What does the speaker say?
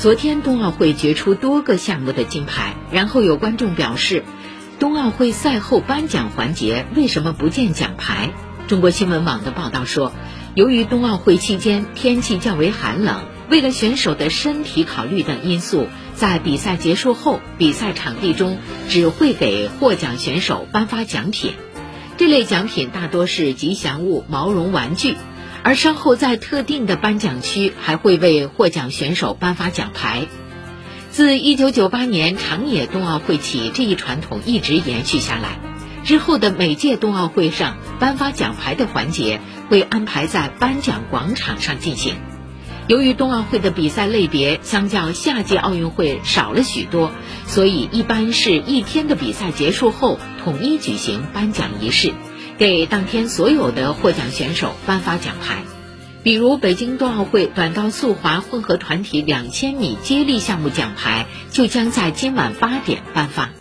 昨天冬奥会决出多个项目的金牌，然后有观众表示，冬奥会赛后颁奖环节为什么不见奖牌？中国新闻网的报道说，由于冬奥会期间天气较为寒冷，为了选手的身体考虑等因素，在比赛结束后，比赛场地中只会给获奖选手颁发奖品，这类奖品大多是吉祥物、毛绒玩具。而稍后在特定的颁奖区还会为获奖选手颁发奖牌。自1998年长野冬奥会起，这一传统一直延续下来。之后的每届冬奥会上颁发奖牌的环节会安排在颁奖广场上进行。由于冬奥会的比赛类别相较夏季奥运会少了许多，所以一般是一天的比赛结束后统一举行颁奖仪式。给当天所有的获奖选手颁发奖牌，比如北京冬奥会短道速滑混合团体两千米接力项目奖牌就将在今晚八点颁发。